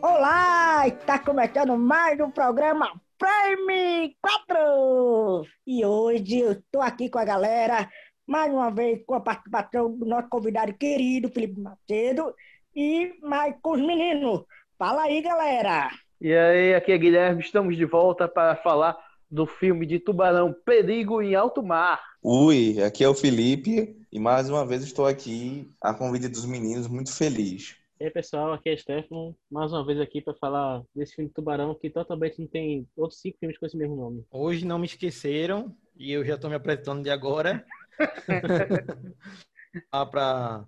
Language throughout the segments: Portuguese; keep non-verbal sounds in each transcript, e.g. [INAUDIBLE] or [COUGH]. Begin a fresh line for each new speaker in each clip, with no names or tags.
Olá, está começando mais um programa Prime 4! E hoje eu estou aqui com a galera, mais uma vez com a participação do nosso convidado querido, Felipe Macedo, e mais com os meninos. Fala aí, galera!
E aí, aqui é Guilherme, estamos de volta para falar do filme de Tubarão Perigo em Alto Mar.
Ui, aqui é o Felipe e mais uma vez estou aqui a convite dos meninos, muito feliz.
E aí, pessoal, aqui é Stefano, mais uma vez aqui para falar desse filme de Tubarão, que totalmente não tem outros cinco filmes com esse mesmo nome.
Hoje não me esqueceram e eu já estou me apresentando de agora. [LAUGHS] Lá para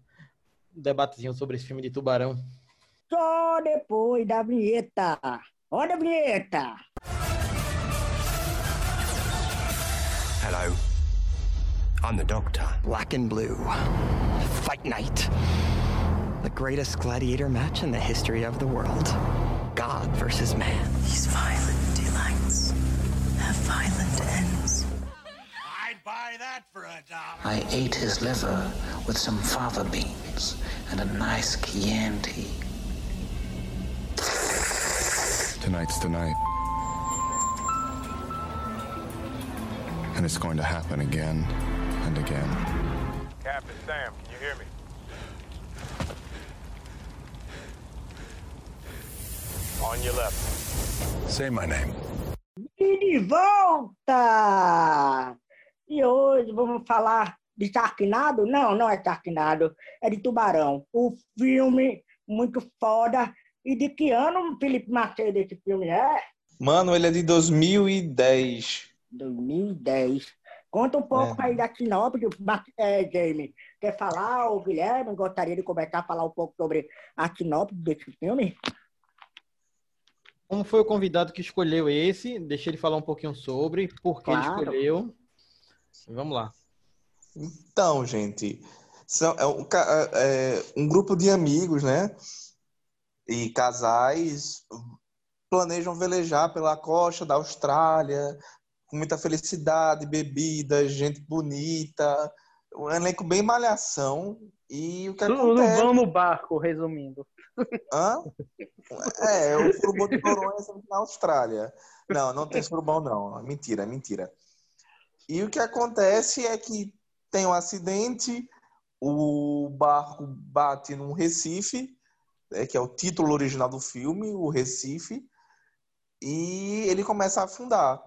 debatezinho sobre esse filme de Tubarão.
Só depois da vinheta. Olha a vinheta!
I'm the Doctor. Black and blue. Fight night. The greatest gladiator match in the history of the world. God versus man.
These violent delights have violent ends.
I'd buy that for a dollar.
I ate his liver with some fava beans and a nice Chianti.
Tonight's the night. And it's going to happen again and again.
Captain Sam, can you hear me? On your left.
Say my name.
E de volta! E hoje vamos falar de Sharknado? Não, não é Sharknado, é de Tubarão. O filme muito foda. E de que ano, Felipe Macedo, esse filme é?
Mano, ele é de 2010.
2010. Conta um pouco
É.
aí da sinopse, é, Jamie. Quer falar, o Guilherme? Gostaria de começar a falar um pouco sobre a sinopse desse filme?
Como foi o convidado que escolheu esse? Deixa ele falar um pouquinho sobre, por que ele
Claro.
escolheu. Vamos lá.
Então, gente, são, é, um, ca- é, um grupo de amigos, né? E casais planejam velejar pela costa da Austrália, com muita felicidade, bebidas, gente bonita, um elenco bem malhação. E o que
Tudo
acontece?
vão no barco, resumindo.
Hã? É, o surubão de Noronha sempre na Austrália. Não, não tem surubão, não. Mentira, mentira. E o que acontece é que tem um acidente, o barco bate num Recife, né, que é o título original do filme, o Recife, e ele começa a afundar.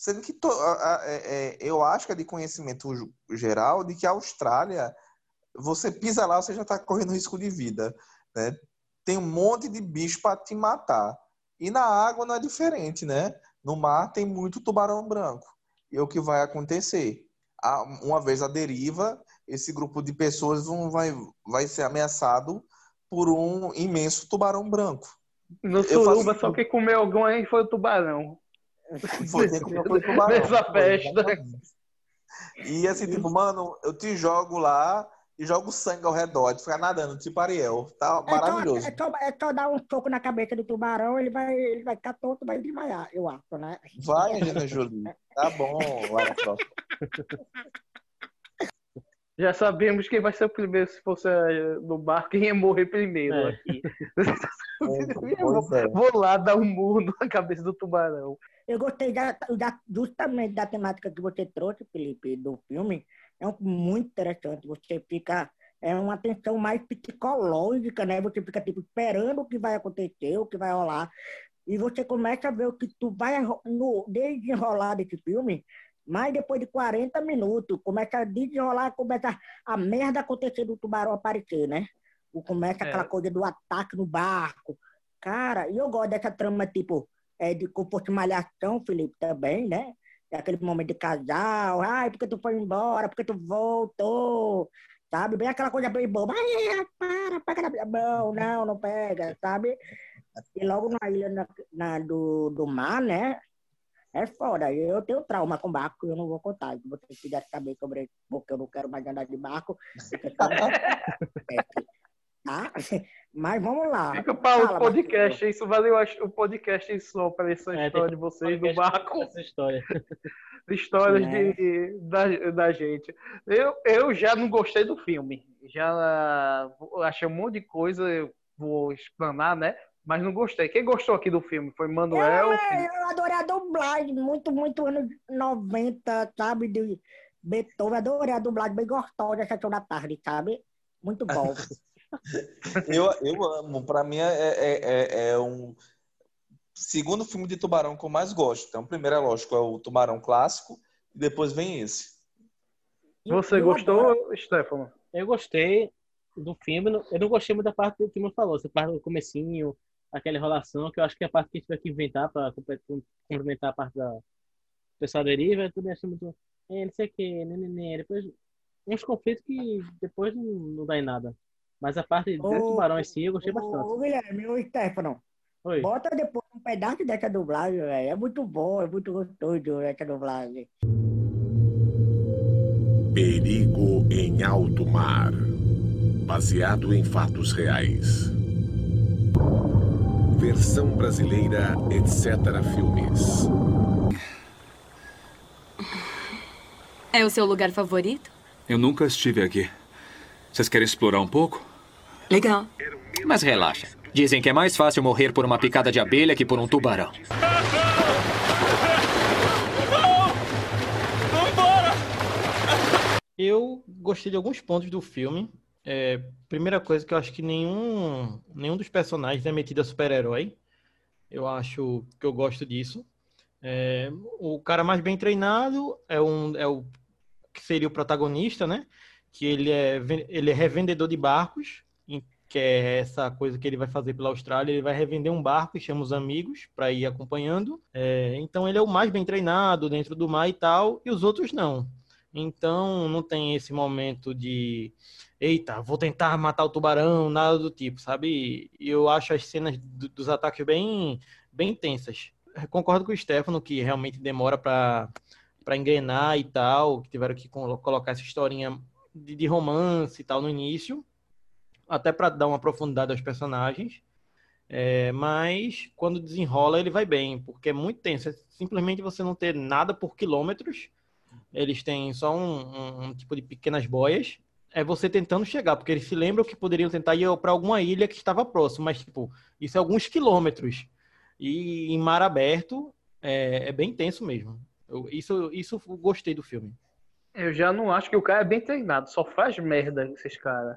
Sendo que to- a- a- é- é, eu acho que é de conhecimento geral de que a Austrália, você pisa lá, você já está correndo risco de vida. Né? Tem um monte de bicho para te matar. E na água não é diferente, né? No mar tem muito tubarão branco. E é o que vai acontecer? Uma vez a deriva, esse grupo de pessoas vão- vai, vai ser ameaçado por um imenso tubarão branco.
No suruba,
faço-
só que comeu alguém foi o tubarão.
Comeu foi tubarão.
Nessa festa.
E assim, tipo, mano, eu te jogo lá e jogo sangue ao redor, tu fica nadando, tipo Ariel. Tá
É só,
maravilhoso.
é, só, é só dar um soco na cabeça do tubarão, ele vai, ele vai ficar tonto, vai desmaiar, eu acho, né?
Vai, Angelina Jolie. Tá bom, Lara [LAUGHS] Croft.
Já sabemos quem vai ser o primeiro se fosse eh, no barco, quem ia morrer primeiro
É.
aqui. [LAUGHS]
É.
Vou lá dar um murro na cabeça do tubarão.
Eu gostei da, da- justamente da temática que você trouxe, Felipe, do filme. É um, muito interessante. Você fica. É uma tensão mais psicológica, né? Você fica tipo, esperando o que vai acontecer, o que vai rolar. E você começa a ver o que tu vai no desenrolar desse filme, mas depois de 40 minutos, começa a desenrolar, começa a merda acontecer do tubarão aparecer, né? Começa
É.
aquela coisa do ataque no barco. Cara, e eu gosto dessa trama, tipo, é, de fosse malhação, Felipe, também, né? É aquele momento de casal, ai, porque tu foi embora, porque tu voltou, sabe? Bem aquela coisa bem boba, ai, para, pega na minha mão, não, não pega, sabe? E logo na ilha na, na- do, do mar, né? É foda, eu tenho trauma com barco, eu não vou contar. Se você quiser saber sobre isso, porque eu não quero mais andar de barco, [LAUGHS] fica só- é, tá? [LAUGHS] Mas vamos lá.
Fica para o podcast. Isso valeu acho, o podcast só para essa
É,
história de vocês do barco.
Essa história. [LAUGHS]
Histórias
É.
de, da, da gente. Eu, eu já não gostei do filme. Já achei um monte de coisa, eu vou explanar, né? Mas não gostei. Quem gostou aqui do filme? Foi Manuel.
É, eu adorei a dublagem, muito, muito anos 90, sabe? De Beethoven, adorei a dublagem bem gostosa, essa da tarde, sabe? Muito bom. [LAUGHS]
Eu, eu amo. Pra mim é, é, é, é um segundo filme de Tubarão que eu mais gosto. Então, o primeiro é lógico, é o Tubarão clássico, e depois vem esse.
Você
Eu
gostou, Stefano?
Eu gostei do filme. Eu não gostei muito da parte do que o falou. Essa parte do comecinho, aquela enrolação, que eu acho que é a parte que a gente vai que inventar para complementar a parte da pessoal deriva. Eu também achei muito. É, não sei o que, né, né, né. Depois, uns conflitos que depois não, não dá em nada. Mas a parte do
Ô,
tubarão em si, eu gostei
Ô,
bastante.
ô, Guilherme, ô Stefano,
Oi.
bota depois um pedaço dessa dublagem, velho. É muito bom, é muito gostoso essa dublagem.
Perigo em alto mar. Baseado em fatos reais. Versão brasileira, etc. Filmes.
É o seu lugar favorito?
Eu nunca estive aqui. Vocês querem explorar um pouco?
Legal.
Mas relaxa. Dizem que é mais fácil morrer por uma picada de abelha que por um tubarão.
Eu gostei de alguns pontos do filme. É, primeira coisa que eu acho que nenhum, nenhum dos personagens é metido a super-herói. Eu acho que eu gosto disso. É, o cara mais bem treinado é, um, é o que seria o protagonista, né? Que ele é, ele é revendedor de barcos, que é essa coisa que ele vai fazer pela Austrália. Ele vai revender um barco e chama os amigos para ir acompanhando. É, então ele é o mais bem treinado dentro do mar e tal, e os outros não. Então não tem esse momento de eita, vou tentar matar o tubarão, nada do tipo, sabe? E eu acho as cenas do- dos ataques bem, bem tensas. Concordo com o Stefano que realmente demora para para engrenar e tal, que tiveram que colo- colocar essa historinha de, de romance e tal no início, até para dar uma profundidade aos personagens. É, mas quando desenrola ele vai bem, porque é muito tenso. É simplesmente você não ter nada por quilômetros. Eles têm só um, um- um tipo de pequenas boias. É você tentando chegar, porque eles se lembram que poderiam tentar ir para alguma ilha que estava próximo, mas tipo, isso é alguns quilômetros. E em mar aberto é, é bem tenso mesmo. Eu- isso, isso eu gostei do filme.
Eu já não acho que o cara é bem treinado, só faz merda esses caras.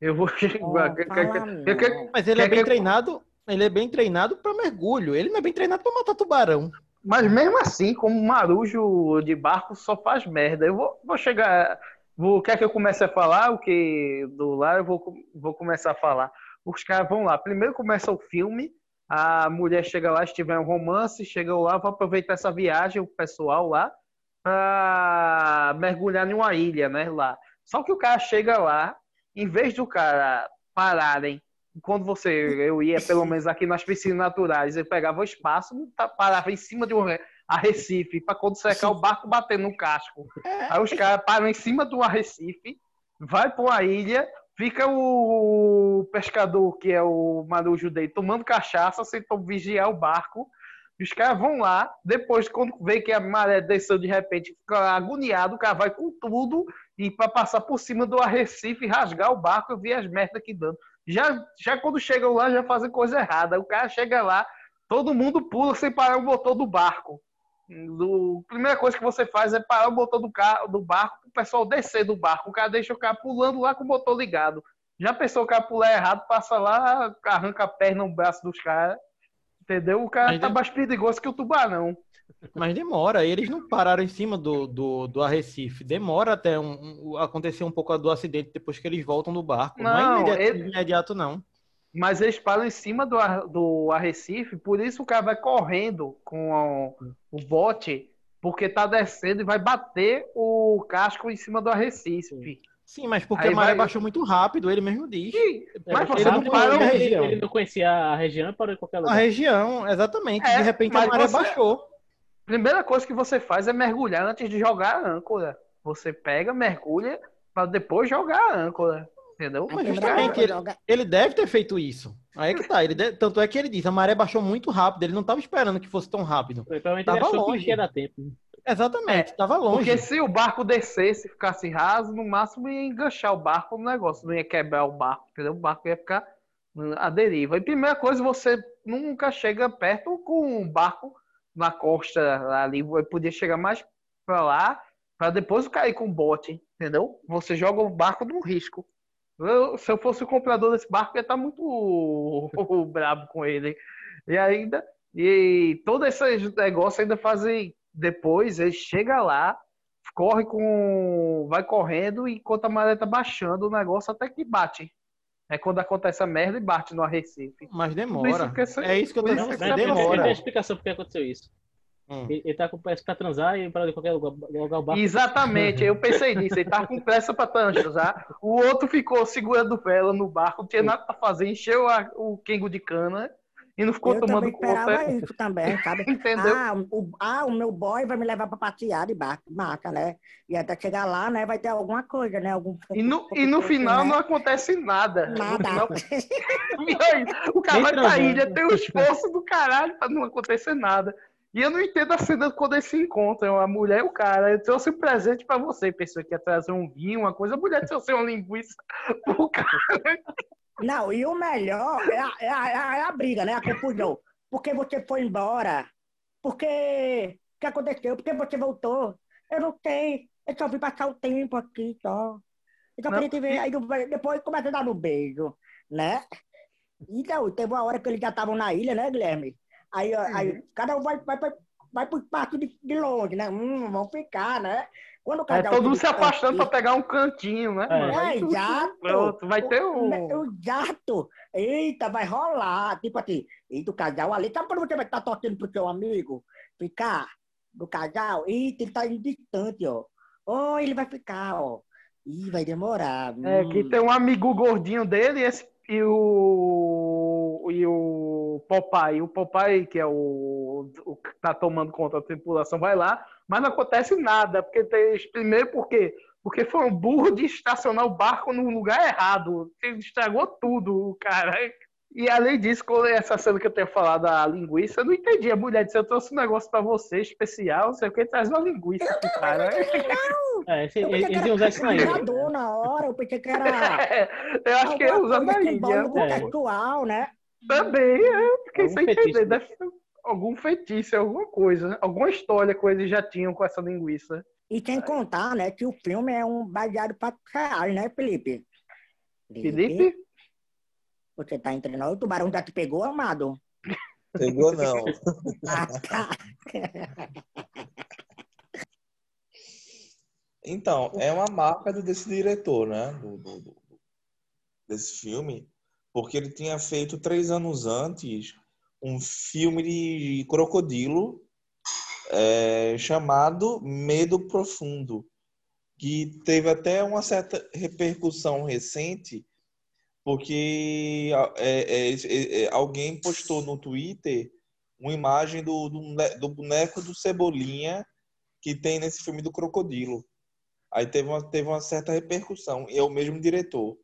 Eu vou. [LAUGHS]
Mas ele é bem treinado, ele é bem treinado para mergulho. Ele não é bem treinado para matar tubarão.
Mas mesmo assim, como marujo de barco só faz merda. Eu vou, vou chegar. Vou, quer que eu comece a falar o que do lá? Eu vou, vou começar a falar. Os caras vão lá. Primeiro começa o filme. A mulher chega lá, se tiver um romance, chega lá, vai aproveitar essa viagem, o pessoal lá, pra mergulhar em uma ilha, né? Lá. Só que o cara chega lá, em vez do cara pararem quando você, eu ia pelo [LAUGHS] menos aqui nas piscinas naturais, eu pegava o espaço, tá- parava em cima de um re- arrecife, para quando secar o barco bater no casco. Aí os caras param em cima um arrecife, vai para uma ilha, fica o pescador, que é o marujo dele, tomando cachaça, sem vigiar o barco. Os caras vão lá, depois, quando vê que a maré desceu de repente, fica agoniado, o cara vai com tudo e para passar por cima do arrecife, rasgar o barco, eu vi as merdas que dando. Já, já quando chegam lá, já fazem coisa errada. O cara chega lá, todo mundo pula sem parar o motor do barco. Do, a primeira coisa que você faz é parar o motor do, carro, do barco o pessoal descer do barco. O cara deixa o cara pulando lá com o motor ligado. Já pensou o cara pular errado, passa lá, arranca a perna, o braço dos caras. Entendeu? O cara
Mas
tá
de-
mais perigoso que o tubarão.
Mas demora, eles não pararam em cima do, do, do arrecife. Demora até um, um- acontecer um pouco do acidente depois que eles voltam do barco. Não,
Não,
é imediato,
ele-
imediato, não.
Mas eles param em cima do, do arrecife, por isso o cara vai correndo com o, o bote, porque tá descendo e vai bater o casco em cima do arrecife.
Sim, mas porque
Aí
a maré
vai-
baixou muito rápido, ele mesmo diz.
mas
ele
você
não parou
ele-
região.
Ele não conhecia a região parou em qualquer
A
lugar.
região, exatamente.
É,
de repente a maré
você-
baixou.
Primeira coisa que você faz é mergulhar antes de jogar a âncora. Você pega, mergulha, para depois jogar a âncora. Entendeu?
Mas justamente ele, ele deve ter feito isso. Aí é que tá. Ele de- Tanto é que ele diz, a maré baixou muito rápido. Ele não estava esperando que fosse tão rápido.
Provavelmente ele
Tava
achou que
longe.
ia dar tempo.
Exatamente, tava longe.
Porque se o barco descesse, ficasse raso, no máximo ia enganchar o barco no negócio, não ia quebrar o barco, entendeu? O barco ia ficar à deriva. E primeira coisa, você nunca chega perto com um barco na costa ali, podia chegar mais para lá, para depois cair com o bote, entendeu? Você joga o barco no risco. Eu, se eu fosse o comprador desse barco, ia estar muito [LAUGHS] brabo com ele. E ainda, e todo esse negócio ainda fazem depois, ele chega lá, corre com. vai correndo enquanto a maré tá baixando o negócio até que bate. É quando acontece a merda e bate no Arrecife.
Mas demora.
Isso
é isso que eu tô dizendo.
mas
Demora.
Tem explicação por que aconteceu isso.
Hum.
Ele, ele tá com pressa pra transar e pra qualquer lugar, lugar o barco.
Exatamente, eu pensei [LAUGHS] nisso. Ele tava com pressa pra transar. O outro ficou segurando vela no barco, não tinha nada pra fazer, encheu a- o Kengo de cana e não ficou
eu
tomando
também esperava
conta.
isso também, sabe? [LAUGHS]
Entendeu?
Ah o, ah, o meu boy vai me levar pra passear de barco, massa, né? E até chegar lá, né, vai ter alguma coisa, né? Algum
E no, e no final
né?
não acontece nada. [LAUGHS]
Nada.
final- [LAUGHS] o cara vai pra ilha, tem o esforço do caralho pra não acontecer nada. E eu não entendo a cena quando eles se encontram, a mulher e o cara. Eu trouxe um presente pra você, pessoa que ia trazer um vinho, uma coisa. A mulher trouxe uma linguiça pro cara.
Não, e o melhor é a, é a- é a- é a briga, né? A confusão. Por que você foi embora? Por que... O que aconteceu? Por que você voltou? Eu não sei. Eu só vim passar o tempo aqui, só. Só
Não,
queria te ver. Aí depois começa a dar no beijo, né? Então, teve uma hora que eles já estavam na ilha, né, Guilherme? Aí, ó, aí cada um vai, vai, vai, vai pro espaço de, de longe, né? Hum, vão ficar, né? Quando o
É todo mundo se afastando
aqui-
pegar um cantinho, né?
é,
tu-
exato.
Pronto, vai ter um.
o gato. Eita, vai rolar. Tipo assim, e do casal ali. Sabe quando você vai estar torcendo pro seu amigo ficar do casal? Eita, ele tá indo distante, ó. Oh, ele vai ficar, ó. Ih, vai demorar.
É,
hum.
que tem um amigo gordinho dele e, esse- e o. E o Popeye. O Popeye, que é o, o que tá tomando conta da tripulação, vai lá, mas não acontece nada. Porque tem, primeiro porque, porque foi um burro de estacionar o barco no lugar errado. Ele estragou tudo, o cara. E além disso, com essa cena que eu tenho falado da linguiça, eu não entendi. A mulher disse, eu trouxe um negócio pra você, especial, não sei o que, traz uma linguiça pro cara. [LAUGHS]
É, esse-
Eu pensei
eles
que
iam usar isso na
hora, eu pensei que era. [LAUGHS]
eu acho que ia
alguma
usar
coisa
na
que
ilha.
envolve
É.
sexual, né?
Também, eu fiquei
Algum
sem
fetiche,
entender.
né?
Algum feitiço, alguma coisa. Alguma história que eles já tinham com essa linguiça.
E sem contar, né, que o filme é um baseado fatos reais, né, Felipe?
Felipe?
Você tá entre nós, o tubarão já te pegou, amado?
Pegou não. [LAUGHS]
Ah, tá.
Então, é uma marca desse diretor, né? Do, do- do- desse filme, porque ele tinha feito três anos antes um filme de crocodilo é, chamado Medo Profundo, que teve até uma certa repercussão recente, porque é, é, é, é, alguém postou no Twitter uma imagem do, do, do boneco do Cebolinha que tem nesse filme do crocodilo. Aí teve uma, teve uma certa repercussão. E é o mesmo diretor.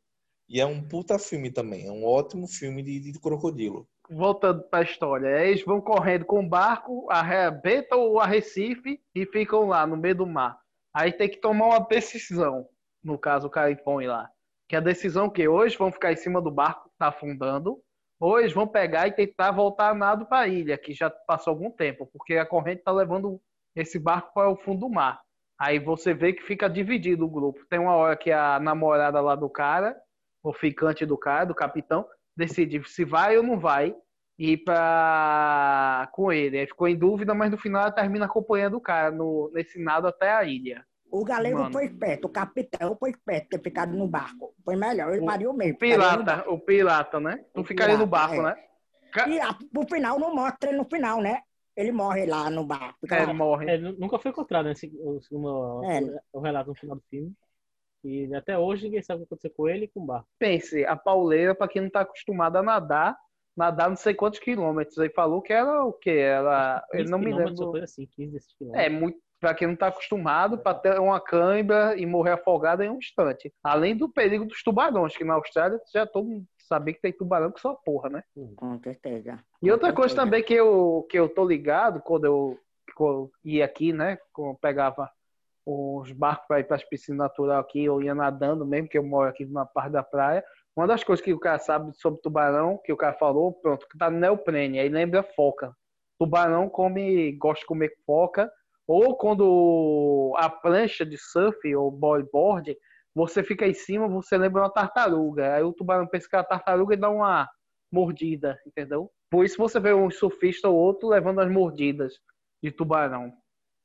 E é um puta filme também. É um ótimo filme de, de crocodilo.
Voltando pra história. Eles vão correndo com o barco, arrebentam o Arrecife e ficam lá no meio do mar. Aí tem que tomar uma decisão. No caso, o cara impõe lá. Que a decisão que hoje vão ficar em cima do barco que tá afundando, ou eles vão pegar e tentar voltar a nado para a ilha, que já passou algum tempo, porque a corrente tá levando esse barco para o fundo do mar. Aí você vê que fica dividido o grupo. Tem uma hora que a namorada lá do cara, o ficante do cara, do capitão, decide se vai ou não vai ir para com ele. Aí ficou em dúvida, mas no final ela termina acompanhando o cara no, nesse nado até a ilha.
O galego
Mano.
foi esperto, o capitão foi esperto ter ficado no barco. Foi melhor, ele
O
pariu mesmo.
Pirata,
barco.
o pirata, né? Não ficaria no barco,
é.
né?
E a, no final não mostra ele no final, né? Ele morre lá no barco.
É,
lá.
morre.
É, nu- nunca foi encontrado, né? esse- o, segundo-
É.
o- o relato no final do filme. E até hoje ninguém sabe o que aconteceu com ele e com o barco.
Pense, a pauleira, para quem não tá acostumado a nadar, nadar não sei quantos quilômetros. Aí falou que era o quê? Era. Eu
15
não me lembro.
assim, 15 desses quilômetros.
É muito. Pra quem não tá acostumado, para ter uma câimbra e morrer afogado em um instante. Além do perigo dos tubarões, que na Austrália já todo mundo sabe que tem tubarão que só porra, né?
Com certeza.
E outra coisa também que eu, que eu tô ligado, quando eu, co- ia aqui, né? co- Pegava os barcos para ir para as piscinas naturais aqui, eu ia nadando mesmo, que eu moro aqui na parte da praia. Uma das coisas que o cara sabe sobre tubarão, que o cara falou, pronto, que tá no neoprene, aí lembra foca. Tubarão come, gosta de comer foca, ou quando a prancha de surf ou bodyboard, você fica em cima, você lembra uma tartaruga. Aí o tubarão pensa que é a tartaruga e dá uma mordida, entendeu? Por isso você vê um surfista ou outro levando as mordidas de tubarão.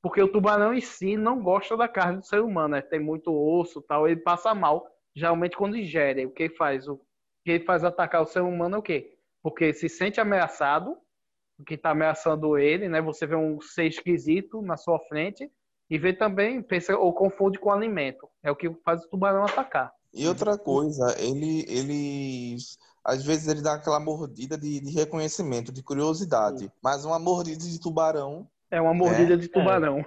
Porque o tubarão em si não gosta da carne do ser humano, né? tem muito osso tal, ele passa mal, geralmente quando ingere. O que faz? O que ele faz atacar o ser humano é o quê? Porque se sente ameaçado, o que está ameaçando ele, né? Você vê um ser esquisito na sua frente e vê também, pensa ou confunde com alimento. É o que faz o tubarão atacar.
E outra coisa, ele, ele às vezes ele dá aquela mordida de, de reconhecimento, de curiosidade. Mas uma mordida de tubarão.
É uma mordida
É.
de tubarão.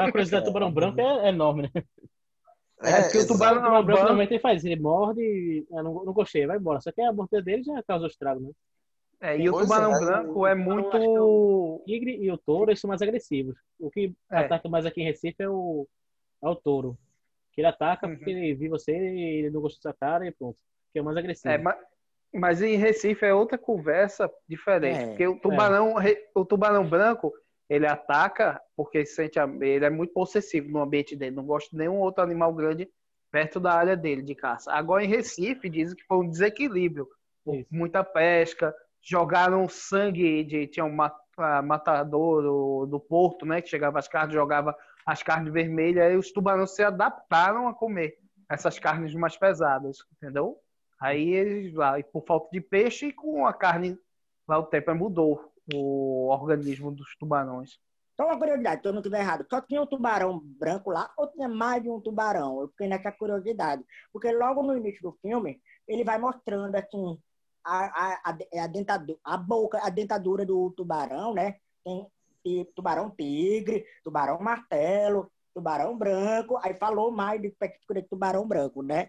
A curiosidade do tubarão branco é, é enorme, né?
É, porque o tubarão
O tubarão branco normalmente ele faz, ele morde e ah, não, não gostei, vai embora. Só que a mordida dele já causou estrago, né?
É, e o tubarão
é,
branco é muito.
O tigre e o touro eles são mais agressivos. O que
É.
ataca mais aqui em Recife é o, é o touro. Que ele ataca
Uhum.
porque ele viu você e ele não gostou da cara e pronto. Que é o mais agressivo.
É, mas, mas em Recife é outra conversa diferente.
É,
porque o tubarão, o tubarão branco, ele ataca porque sente a- ele é muito possessivo no ambiente dele. Não gosta de nenhum outro animal grande perto da área dele de caça. Agora em Recife dizem que foi um desequilíbrio. Muita pesca, jogaram sangue de tinha um ma- matador do, do porto, né, que chegava as carnes, jogava as carnes vermelhas e os tubarões se adaptaram a comer essas carnes mais pesadas, entendeu? Aí eles lá, por falta de peixe e com a carne lá o tempo mudou o organismo dos tubarões.
Só uma curiosidade, se eu não estiver errado, só tinha um tubarão branco lá ou tinha mais de um tubarão? Eu fiquei nessa curiosidade. Porque logo no início do filme, ele vai mostrando assim a, a, a, a dentadura, a boca, a dentadura do tubarão, né? Tem tubarão tigre, tubarão martelo, tubarão branco, aí falou mais de específico de tubarão branco, né?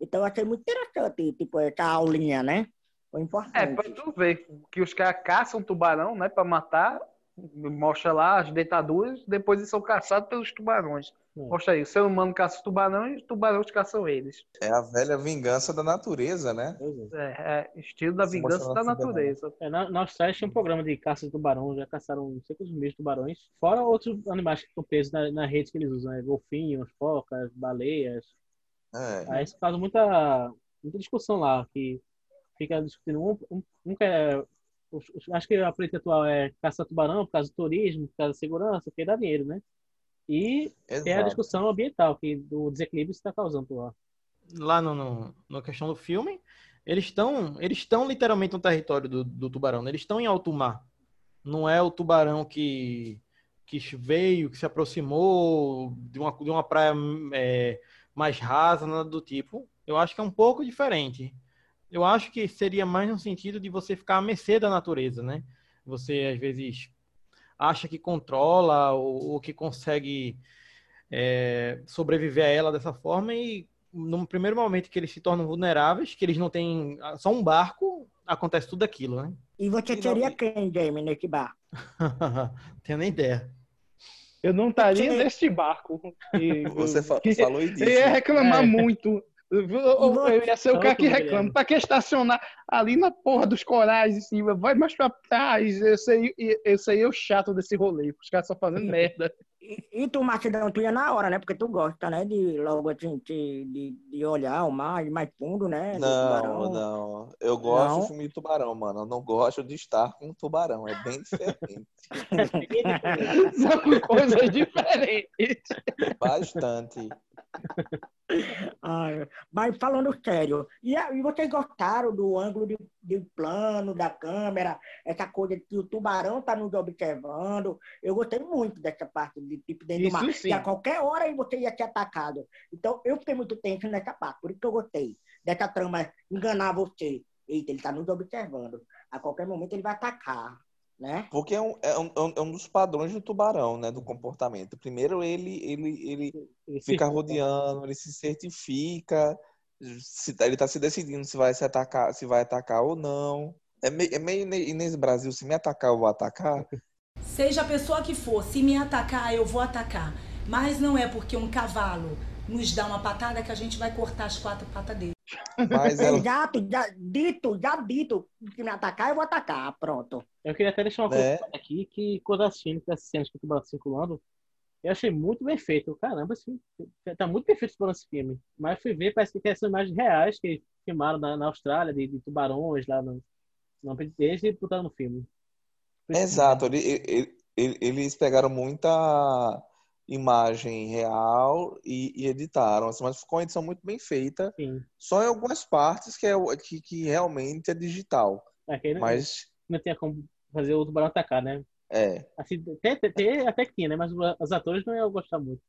Então achei muito interessante, tipo, essa aulinha, né? Foi
É,
importante.
pra tu ver que os caras caçam tubarão, né, pra matar, mostra lá as dentaduras, depois eles são caçados pelos tubarões. Mostra aí, o ser humano caça os tubarões e os tubarões caçam eles.
É a velha vingança da natureza, né?
É, é estilo da
Se
vingança da natureza.
É, na, na Austrália tinha um programa de caça de tubarão, já caçaram não sei quantos mil tubarões, fora outros animais que estão presos na, na rede que eles usam, né? golfinhos, focas, baleias.
É.
Aí isso causa muita, muita discussão lá, que fica discutindo um, um, um que é, acho que a política atual é caçar tubarão por causa do turismo, por causa da segurança, porque dá dinheiro, né? E tem a
Exato.
discussão ambiental, que do desequilíbrio que está causando lá.
lá no, no, na questão do filme, eles estão eles estão literalmente no território do, do tubarão, né? eles estão em alto mar. Não é o tubarão que, que veio, que se aproximou de uma, de uma praia é, mais rasa, nada do tipo. Eu acho que é um pouco diferente. Eu acho que seria mais no sentido de você ficar à mercê da natureza, né? Você, às vezes, acha que controla ou, ou que consegue é, sobreviver a ela dessa forma e no primeiro momento que eles se tornam vulneráveis, que eles não têm só um barco, acontece tudo aquilo, né?
E você seria quem, Jamie, nesse bar? [LAUGHS]
Tenho nem ideia.
Eu não estaria neste barco. E-
Você
que-
falou e disse.
Eu ia reclamar
É.
muito. Eu, ia ser o cara que reclama. Pra que estacionar ali na porra dos corais em cima? Vai mais pra trás. Eu sei, eu sei eu chato desse rolê. Os caras só fazendo merda. [LAUGHS]
E, e tu, Marcidão, tu ia na hora, né? Porque tu gosta, né? De logo assim, de, de, de olhar o mar mais fundo, né? do
Não, não. Eu gosto
Não?
de filme de tubarão, mano. Eu não gosto de estar com um tubarão. É bem diferente. [LAUGHS]
São coisas diferentes.
Bastante.
Ai, mas falando sério, e, e vocês gostaram do ângulo de, de plano da câmera, essa coisa que o tubarão tá nos observando? Eu gostei muito dessa parte de tipo dentro
Isso
do mar.
sim.
Que a qualquer hora você ia ser atacado. Então eu fiquei muito tenso nessa parte, por isso que eu gostei dessa trama enganar você. Eita, ele tá nos observando. A qualquer momento ele vai atacar, né?
Porque é um, é, um, é um dos padrões do tubarão, né? Do comportamento. Primeiro ele, ele, ele
Ele
fica rodeando, ele se certifica, se, ele tá se decidindo se vai se atacar, se vai atacar ou não. É meio, é meio Inês Brasil, se me atacar, eu vou atacar. [LAUGHS]
Seja a pessoa que for, se me atacar, eu vou atacar. Mas não é porque um cavalo nos dá uma patada que a gente vai cortar as quatro patas dele.
Mas ela-
Exato, já dito, já dito. Se me atacar, eu vou atacar. Pronto.
Eu queria até deixar uma coisa
É.
aqui, que quando assistindo essas cenas que tô circulando, eu achei muito bem feito. Caramba, esse filme, tá muito bem feito esse filme. Mas fui ver, parece que são imagens reais que filmaram na, na Austrália, de, de tubarões lá no, no desde no filme.
Exato, ele- ele- ele- eles pegaram muita imagem real e, e editaram, assim, mas ficou uma edição muito bem feita.
Sim.
Só em algumas partes que, é, o- que, que realmente é digital.
É, não,
Mas
não tinha como fazer o tubarão atacar, né?
é.
Assim, até, até, até que tinha, né? Mas os atores não iam gostar muito.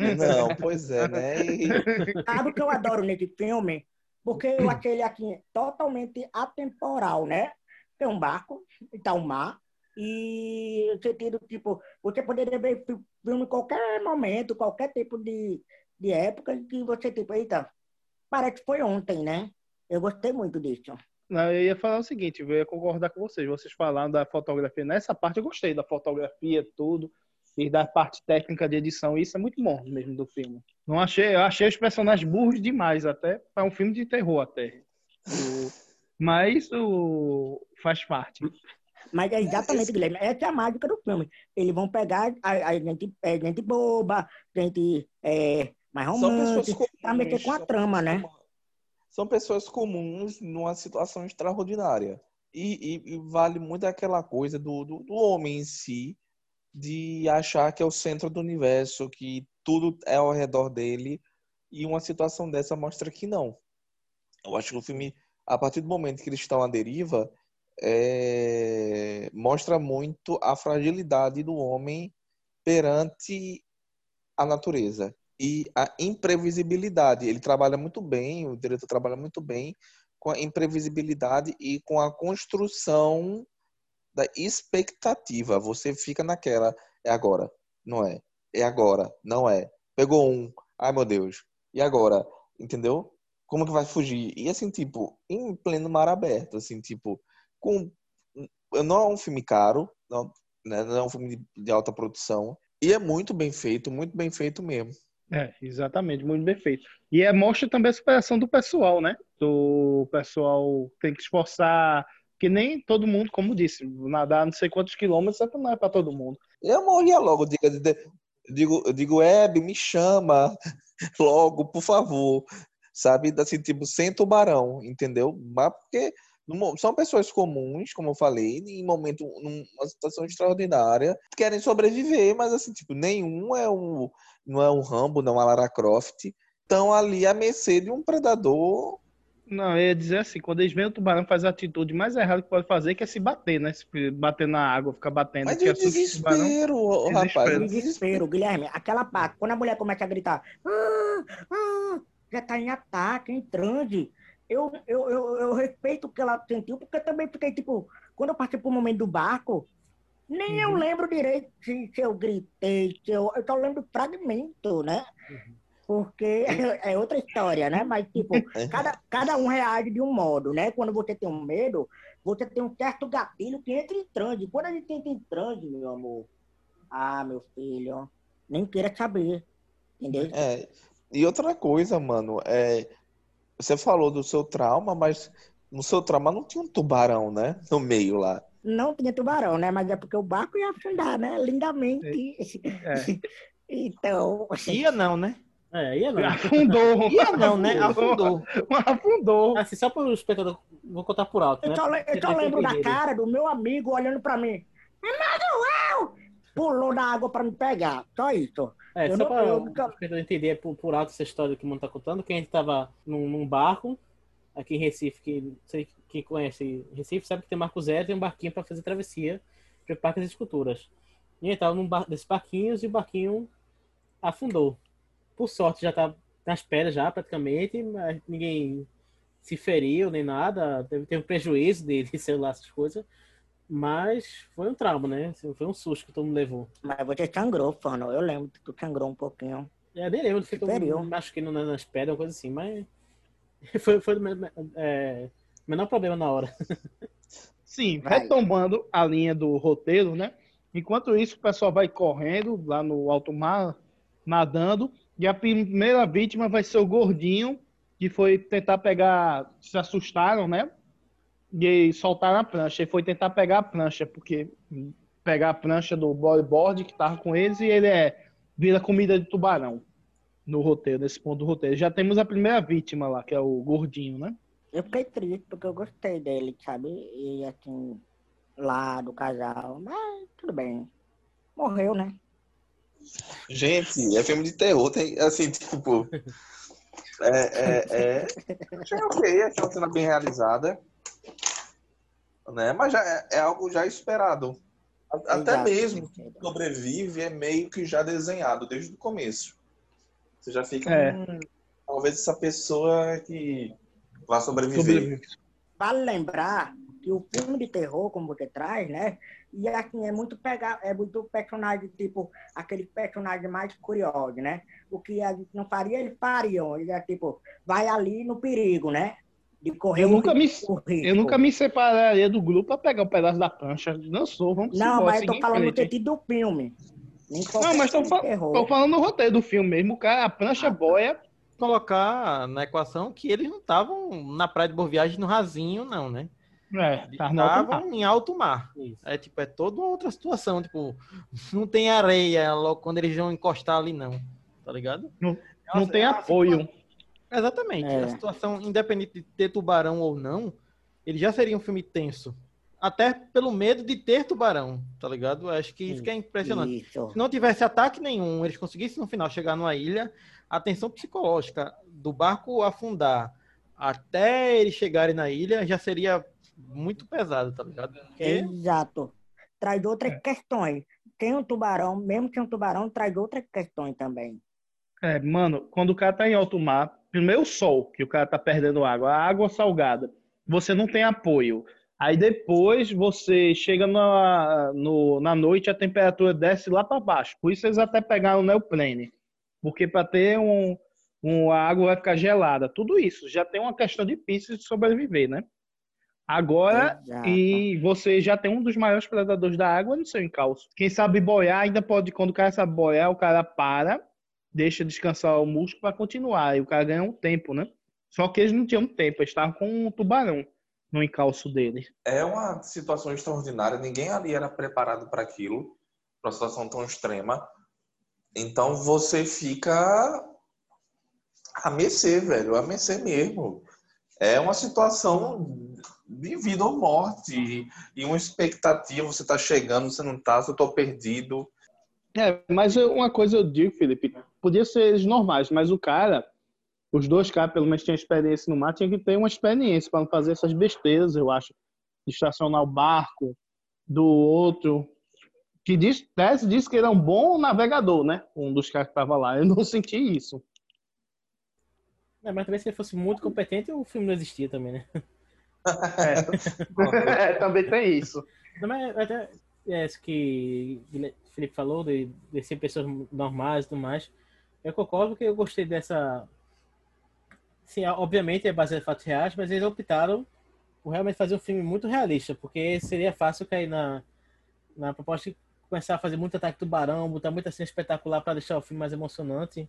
Não, [LAUGHS] pois é, né? E-
Sabe o que eu adoro nesse filme? Porque eu achei ele aqui totalmente atemporal, né? Tem um barco, tá um mar, e sentido, tipo, você poderia ver filme em qualquer momento, qualquer tipo de, de época, que você, tipo, eita, parece que foi ontem, né? Eu gostei muito disso.
Não, eu ia falar o seguinte, eu ia concordar com vocês. Vocês falaram da fotografia. Nessa parte eu gostei da fotografia, tudo. E da parte técnica de edição. Isso é muito bom mesmo do filme. Não achei, eu achei os personagens burros demais até. É um filme de terror até. Mas o faz parte.
Mas é exatamente, Guilherme, essa é a mágica do filme. Eles vão pegar a, a gente, é, gente boba, gente é, mais romântica, pra meter com a trama, né?
São pessoas comuns numa situação extraordinária. E, e- e vale muito aquela coisa do, do, do homem em si, de achar que é o centro do universo, que tudo é ao redor dele. E uma situação dessa mostra que não. Eu acho que o filme, a partir do momento que eles estão à deriva, é, mostra muito a fragilidade do homem perante a natureza e a imprevisibilidade. Ele trabalha muito bem, o diretor trabalha muito bem com a imprevisibilidade e com a construção da expectativa. Você fica naquela, é agora, não é? É agora, não é. Pegou um, ai meu Deus, e agora? Entendeu? Como que vai fugir? E assim, tipo, em pleno mar aberto, assim, tipo, com não é um filme caro, não, né, não é um filme de, alta produção, e é muito bem feito, muito bem feito mesmo.
É, exatamente, muito bem feito. E é, mostra também a superação do pessoal, né? Do pessoal tem que esforçar, que nem todo mundo, como disse, nadar não sei quantos quilômetros é- não é para todo mundo.
Eu morria logo, digo, digo, eu digo, Hebe, me chama [LAUGHS] logo, por favor. Sabe, assim, tipo, sem tubarão, entendeu? Mas porque são pessoas comuns, como eu falei, em momento, numa situação extraordinária, querem sobreviver, mas assim, tipo, nenhum é um, não é um Rambo, não é uma Lara Croft, estão ali à mercê de um predador.
Não, eu ia dizer assim, quando eles veem o tubarão, faz a atitude mais errada que pode fazer, que é se bater, né? Se bater na água, ficar batendo.
Mas
que tubarão.
desespero, ô, rapaz.
Desespero.
Desespero, Guilherme. Aquela parte, quando a mulher começa a gritar, "Ah, ah", já tá em ataque, em transe. Eu, eu, eu, eu respeito o que ela sentiu, porque eu também fiquei, tipo, quando eu passei por um momento do barco, nem eu lembro direito se, se eu gritei, se eu, eu só lembro fragmento, né? Porque [LAUGHS] é outra história, né? Mas, tipo, [LAUGHS] cada, cada um reage de um modo, né? Quando você tem um medo, você tem um certo gatilho que entra em transe. Quando a gente entra em transe, meu amor, ah, meu filho, nem queira saber, entendeu?
É, e outra coisa, mano, é, você falou do seu trauma, mas no seu trauma não tinha um tubarão, né? [LAUGHS] No meio lá.
Não tinha tubarão, né? Mas é porque o barco ia afundar, né? Lindamente. [LAUGHS] Então.
Ia [LAUGHS] não, né?
É, ia não.
Afundou.
Ia não, né? Afundou.
Afundou.
Assim, só para o espectador, vou contar por alto,
Eu
né?
só, le- eu só lembro da cara do meu amigo olhando pra mim. Emanuel! Pulou na água pra me pegar. Só isso.
É,
eu
só
não-
para
eu nunca-
espectador entender por, por alto essa história que o mundo tá contando, que a gente tava num, num barco aqui em Recife, que sei quem conhece Recife sabe que tem Marco Zero, tem um barquinho para fazer travessia para Parque das Esculturas. E a gente tava num bar, desses barquinhos e o barquinho afundou. Por sorte já tá nas pedras já praticamente, mas ninguém se feriu nem nada, teve, teve um prejuízo de, de celular, essas coisas. Mas foi um trauma, né? Assim, Foi um susto que todo mundo levou.
Mas você sangrou, Fano. Eu lembro que tu sangrou um pouquinho.
É, nem lembro, ficou
Feriu.
acho que no- nas pedras, uma coisa assim, mas [LAUGHS] foi, foi o é, menor problema na hora. [LAUGHS]
Sim, retomando a linha do roteiro, né? Enquanto isso, o pessoal vai correndo lá no alto mar, nadando, e a primeira vítima vai ser o gordinho, que foi tentar pegar, se assustaram, né? E soltaram a prancha. E foi tentar pegar a prancha, porque pegar a prancha do bodyboard que tava com eles e ele é vira comida de tubarão no roteiro, nesse ponto do roteiro. Já temos a primeira vítima lá, que é o gordinho, né?
Eu fiquei triste porque eu gostei dele, sabe? E assim, lá do casal. Mas tudo bem. Morreu, né?
Gente, é filme de terror, tem assim, tipo. [LAUGHS] É, é, é. Achei ok, achei uma cena bem realizada. Né? Mas já é, é algo já esperado. Até
Exato.
mesmo quem sobrevive é meio que já desenhado desde o começo. Você já fica.
É.
"Hum, talvez essa pessoa que vai sobreviver.
Sobrevive.
Vale lembrar que o filme de terror, como você traz, né? E assim, é muito pegar, é muito personagem, tipo, aquele personagem mais curioso, né? O que a gente não faria, eles fariam. Ele é tipo, vai ali no perigo, né? De correr
Eu
o
nunca, me,
risco.
eu nunca me separaria do grupo pra pegar um pedaço da prancha. Não sou, vamos
Não,
embora,
mas eu tô falando no sentido do filme. Nem
Não, mas tô,
filme de
fa-
terror.
tô falando no roteiro do filme mesmo. O cara, a prancha boia.
Colocar na equação que eles não estavam na praia de Boa Viagem no rasinho, não, né?
É, tá
Estavam em alto mar. É tipo, é toda uma outra situação. Tipo, [LAUGHS] não tem areia logo quando eles vão encostar ali, não. Tá ligado?
Não,
É uma-
não tem
é uma
apoio.
Exatamente.
É.
A situação, independente de ter tubarão ou não, ele já seria um filme tenso. Até pelo medo de ter tubarão, tá ligado? Eu Acho que isso que é impressionante.
Isso.
Se não tivesse ataque nenhum, eles conseguissem no final chegar numa ilha, a tensão psicológica do barco afundar até eles chegarem na ilha já seria muito pesado, tá ligado? Porque
Exato. Traz outras
É.
questões. Tem um tubarão, mesmo que um tubarão, traz outras questões também.
É, mano, quando o cara tá em alto mar, primeiro o sol, que o cara tá perdendo água, a água salgada, você não tem apoio. Aí depois você chega na, no- na noite, a temperatura desce lá para baixo. Por isso eles até pegaram o neoprene. Porque para ter um, um, a água vai ficar gelada. Tudo isso já tem uma questão de pistas de sobreviver, né? Agora,
Exato.
e você já tem um dos maiores predadores da água no seu encalço. Quem sabe boiar ainda pode, quando o cara sabe boiar, o cara para, deixa descansar o músculo para continuar. E o cara ganha um tempo, né? Só que eles não tinham tempo, eles estavam com um tubarão no encalço dele.
É uma situação extraordinária, ninguém ali era preparado para aquilo, para uma situação tão extrema. Então você fica a mercê, velho, a mercê mesmo. É uma situação de vida ou morte e uma expectativa, você tá chegando, você não tá, eu tô perdido.
É, mas eu- uma coisa eu digo, Felipe, podia ser eles normais, mas o cara, os dois caras, pelo menos tinham experiência no mar, tinha que ter uma experiência para não fazer essas besteiras, eu acho. De estacionar o barco do outro. Que diz, Tess disse que ele é um bom navegador, né? Um dos caras que estava lá. Eu não senti isso.
É, mas também se ele fosse muito competente, o filme não existia também, né? [LAUGHS]
É, também tem isso.
Não, mas até é, isso que o Felipe falou, de, de ser pessoas normais e tudo mais. Eu concordo porque eu gostei dessa. Sim, obviamente é baseado em fatos reais, mas eles optaram por realmente fazer um filme muito realista, porque seria fácil cair na, na proposta de começar a fazer muito ataque tubarão, botar muita cena espetacular para deixar o filme mais emocionante.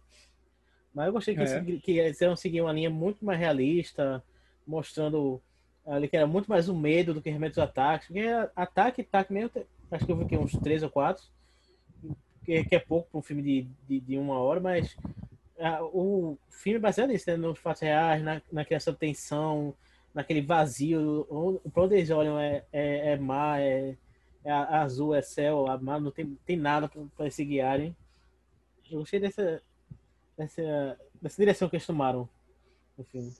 Mas eu gostei que,
É.
eles, que eles iam seguir uma linha muito mais realista, mostrando ali que era muito mais o medo do que realmente os ataques. Porque ataque, ataque mesmo, te- acho que eu vi aqui uns três ou quatro, que, que é pouco para um filme de, de, de uma hora, mas ah, o filme é baseado nisso, né? nos fatos reais, na, na criação de tensão, naquele vazio, onde, pra onde eles olham é, é, é mar, é, é azul, é céu, a mar, não tem, tem nada para se guiarem. Eu gostei dessa, dessa, dessa direção que eles tomaram no filme.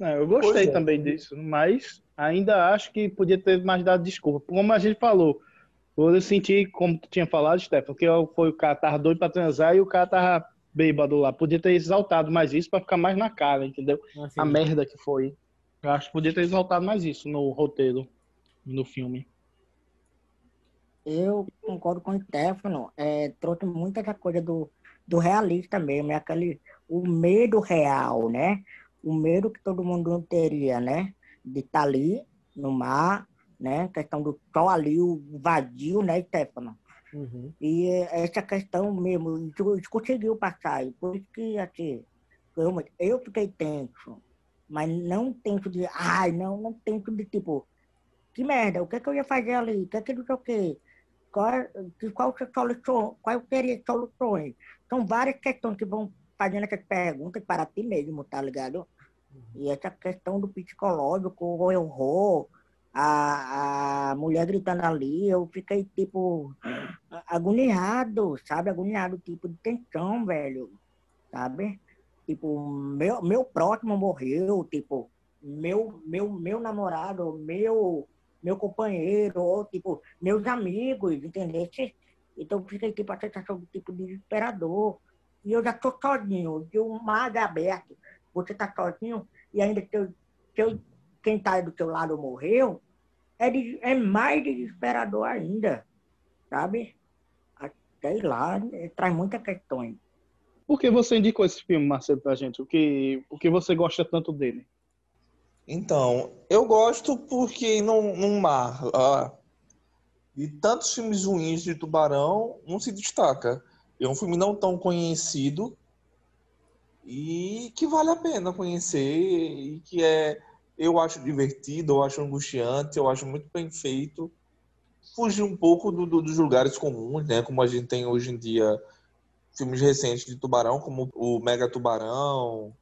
É, eu gostei
é.
também disso, mas ainda acho que podia ter mais dado desculpa. Como a gente falou, eu senti, como tu tinha falado, Stefan, que foi o cara tava doido pra transar e o cara tava bêbado lá. Podia ter exaltado mais isso pra ficar mais na cara, entendeu?
Assim,
A merda que foi. Eu acho que podia ter exaltado mais isso no roteiro, no filme.
Eu concordo com o Stefano. É, trouxe muita essa coisa do, do realista mesmo, é aquele o medo real, né? O medo que todo mundo teria, né? De estar ali no mar, né? Questão do só ali, o vazio, né, Stefano?
Uhum.
E essa questão mesmo, a gente conseguiu passar. E por isso que, assim, eu, eu fiquei tenso. Mas não tenso de, ai, não, não tenso de tipo, que merda, o que, é que eu ia fazer ali? O que é que não sei o quê? Qual, qual, solução, qual seria soluções? São várias questões que vão fazendo essas perguntas para ti mesmo, tá ligado? E essa questão do psicológico, o horror, a, a mulher gritando ali, eu fiquei, tipo, agoniado, sabe? Agoniado, tipo, de tensão, velho, sabe? Tipo, meu, meu próximo morreu, tipo, meu, meu, meu namorado, meu, meu companheiro, ou, tipo, meus amigos, entendeu? Então, fiquei, tipo, a sensação tipo, desesperador. E eu já tô sozinho, de um mar aberto, você tá sozinho, e ainda teu, teu, quem tá do teu lado morreu, é, de, é mais desesperador ainda, sabe? Sei lá, é, traz muitas questões.
Por que você indicou esse filme, Marcelo, pra gente? O que, o que você gosta tanto dele?
Então, eu gosto porque num, num mar ah, de tantos filmes ruins de tubarão, não se destaca. É um filme não tão conhecido e que vale a pena conhecer e que é eu acho divertido, eu acho angustiante, eu acho muito bem feito. Fugir um pouco do, do, dos lugares comuns, né? Como a gente tem hoje em dia filmes recentes de tubarão, como o Mega Tubarão,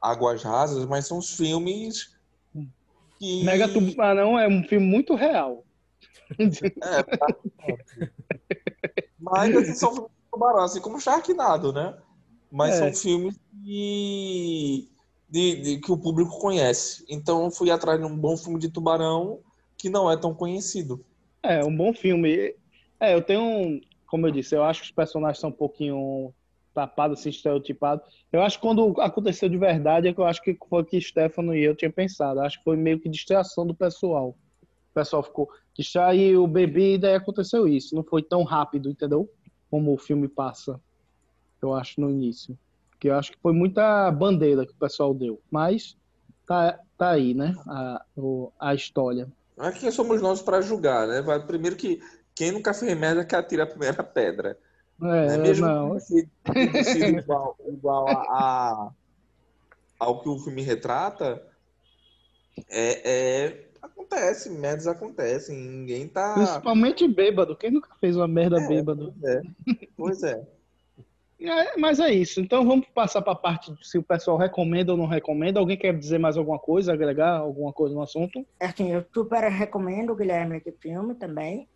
Águas Rasas, mas são os filmes que...
Mega Tubarão é um filme muito real.
É, tá. [LAUGHS] mas assim, são filmes de tubarão, assim como Sharknado, né? Mas é. são filmes que de, de, que o público conhece. Então eu fui atrás de um bom filme de tubarão que não é tão conhecido.
É, um bom filme. É, eu tenho, como eu disse, eu acho que os personagens são um pouquinho tapados, assim, estereotipados. Eu acho que quando aconteceu de verdade é que eu acho que foi o que Stefano e eu tinha pensado. Acho que foi meio que distração do pessoal. O pessoal ficou distraiu, bebi e daí aconteceu isso. Não foi tão rápido, entendeu? Como o filme passa. Eu acho no início que eu acho que foi muita bandeira que o pessoal deu. Mas tá, tá aí, né? A, a história.
Mas quem somos nós para julgar, né? Primeiro que quem nunca fez merda que atira a primeira pedra.
É, né? Mesmo não.
que igual, igual a, a, ao que o filme retrata, é, é, acontece, merdas acontecem, ninguém tá...
Principalmente bêbado, quem nunca fez uma merda
é,
bêbado?
Pois é, pois é.
É, mas é isso. Então vamos passar para a parte se o pessoal recomenda ou não recomenda. Alguém quer dizer mais alguma coisa, agregar alguma coisa no assunto?
É assim, eu super recomendo, Guilherme, esse filme também.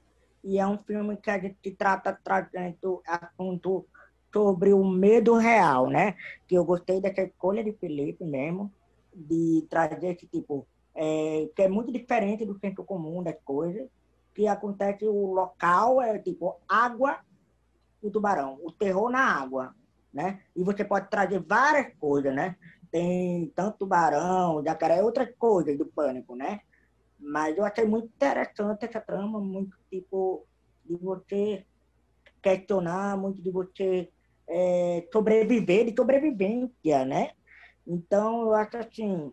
E é um filme que a gente trata trazendo assunto sobre o medo real, né? Que eu gostei dessa escolha de Felipe mesmo, de trazer esse tipo, é, que é muito diferente do centro comum das coisas, que acontece o local é tipo água o tubarão, o terror na água, né? E você pode trazer várias coisas, né? Tem tanto tubarão, jacaré, outras coisas do pânico, né? Mas eu achei muito interessante essa trama, muito tipo de você questionar, muito de você é, sobreviver, de sobrevivência, né? Então, eu acho assim,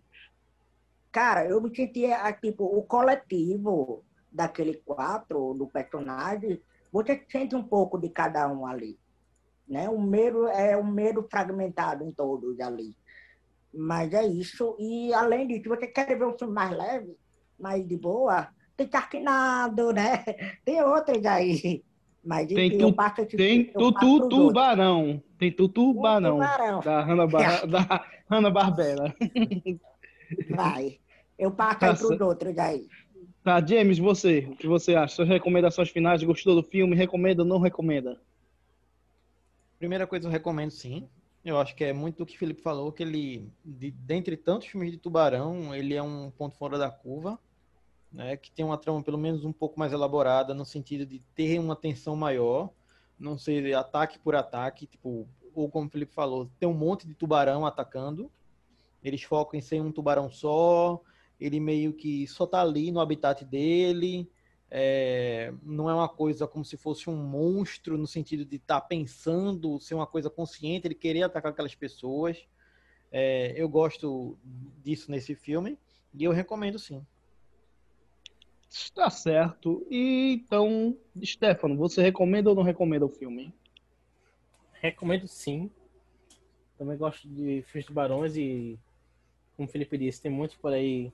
cara, eu me sentia, tipo, o coletivo daquele quatro, do personagem, você sente um pouco de cada um ali. Né? O medo é um medo fragmentado em todos ali. Mas é isso. E além disso, você quer ver um filme mais leve, mais de boa, tem Sharknado, né? [LAUGHS] Tem outros aí. Mas
tem tu, passo, tem tutu tubarão. Tem tutu tubarão. Da Hanna, Bar [LAUGHS] da Hanna Barbera.
Vai. Eu passo para os outros aí.
Tá, James, você, o que você acha? Suas recomendações finais, gostou do filme? Recomenda ou não recomenda?
Primeira coisa, eu recomendo sim. Eu acho que é muito do que o Felipe falou, que ele, de, dentre tantos filmes de tubarão, ele é um ponto fora da curva, né? Que tem uma trama pelo menos um pouco mais elaborada, no sentido de ter uma tensão maior, não ser ataque por ataque, tipo, ou como o Felipe falou, tem um monte de tubarão atacando. Eles focam em ser um tubarão só, ele meio que só tá ali no habitat dele, é, não é uma coisa como se fosse um monstro no sentido de estar tá pensando, ser uma coisa consciente, ele querer atacar aquelas pessoas. É, eu gosto disso nesse filme e eu recomendo sim.
Está certo. E então, Stefano, você recomenda ou não recomenda o filme?
Recomendo sim. Também gosto de filmes de barões e, como o Felipe disse, tem muitos por aí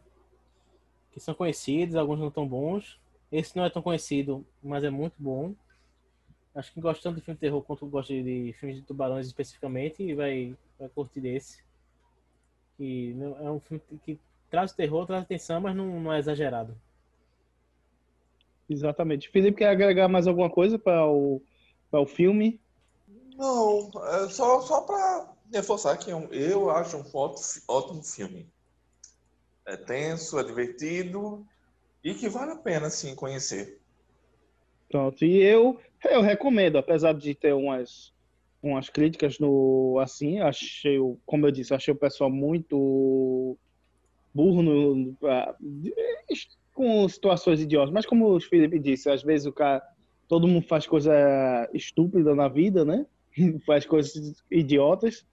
que são conhecidos, alguns não tão bons. Esse não é tão conhecido, mas é muito bom. Acho que gosta tanto de filme de terror quanto gosta de filmes de tubarões especificamente, vai, vai curtir desse. E é um filme que traz terror, traz atenção, mas não, não é exagerado.
Exatamente. Felipe, quer agregar mais alguma coisa para o, para o filme?
Não, é só, só para reforçar que eu, é eu acho um ótimo, ótimo filme. É tenso, é divertido e que vale a pena, sim, conhecer.
Pronto, e eu, eu recomendo, apesar de ter umas, umas críticas no, assim, achei, como eu disse, achei o pessoal muito burro no, com situações idiotas, mas como o Felipe disse, às vezes o cara, todo mundo faz coisa estúpida na vida, né? [LAUGHS] faz coisas idiotas,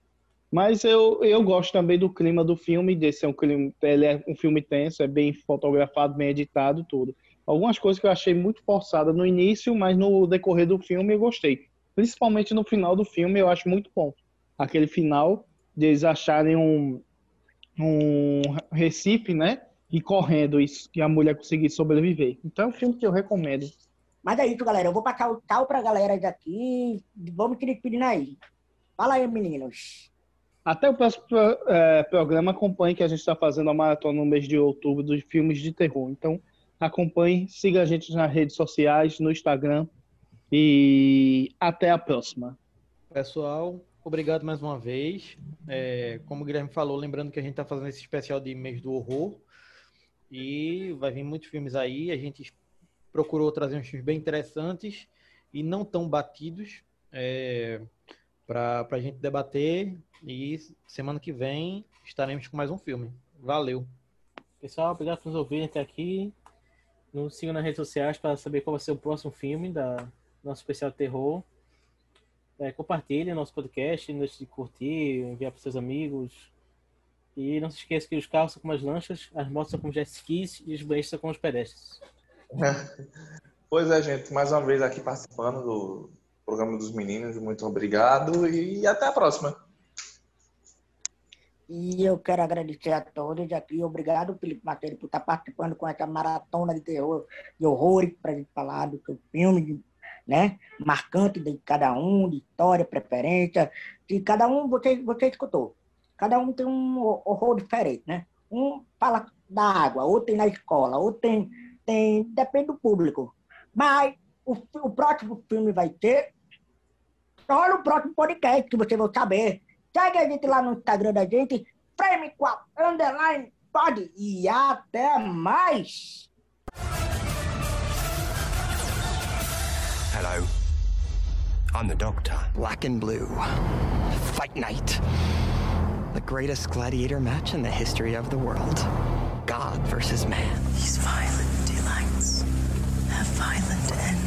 mas eu, eu gosto também do clima do filme, desse é um clima, ele é um filme tenso, é bem fotografado, bem editado, tudo. Algumas coisas que eu achei muito forçada no início, mas no decorrer do filme eu gostei. Principalmente no final do filme eu acho muito bom. Aquele final de eles acharem um, um Recife, né? E correndo que a mulher conseguir sobreviver. Então é um filme que eu recomendo.
Mas é isso, galera. Eu vou passar o tal pra galera daqui. Vamos te despedindo aí. Fala aí, meninos.
Até o próximo é, programa, acompanhe que a gente está fazendo a maratona no mês de outubro dos filmes de terror. Então, acompanhe, siga a gente nas redes sociais, no Instagram. E até a próxima.
Pessoal, obrigado mais uma vez. É, como o Guilherme falou, lembrando que a gente está fazendo esse especial de mês do horror. E vai vir muitos filmes aí. A gente procurou trazer uns filmes bem interessantes e não tão batidos. É, para a gente debater. E semana que vem estaremos com mais um filme. Valeu.
Pessoal, obrigado por nos ouvirem até aqui. Nos sigam nas redes sociais para saber qual vai ser o próximo filme da nosso especial terror. É, compartilhe nosso podcast, não deixe de curtir, enviar para seus amigos. E não se esqueça que os carros são como as lanchas, as motos são como jet skis e os banheiros são como os pedestres. [LAUGHS]
pois é, gente, mais uma vez aqui participando do programa dos meninos. Muito obrigado e até a próxima.
E eu quero agradecer a todos aqui. Obrigado, Felipe Mateiro, por estar participando com essa maratona de terror, de horrores, para a gente falar do seu filme, né? Marcante de cada um, de história, preferência. De cada um, você, você escutou. Cada um tem um horror diferente, né? Um fala da água, outro tem na escola, outro tem. tem depende do público. Mas o, o próximo filme vai ter só no próximo podcast que você vai saber. Segue a gente lá no Instagram da gente, frame 4 underline pode. E até mais!
Hello. I'm the Doctor. Black and Blue. Fight Night. The greatest gladiator match in the history of the world. God versus man.
These violent delights have violent ends.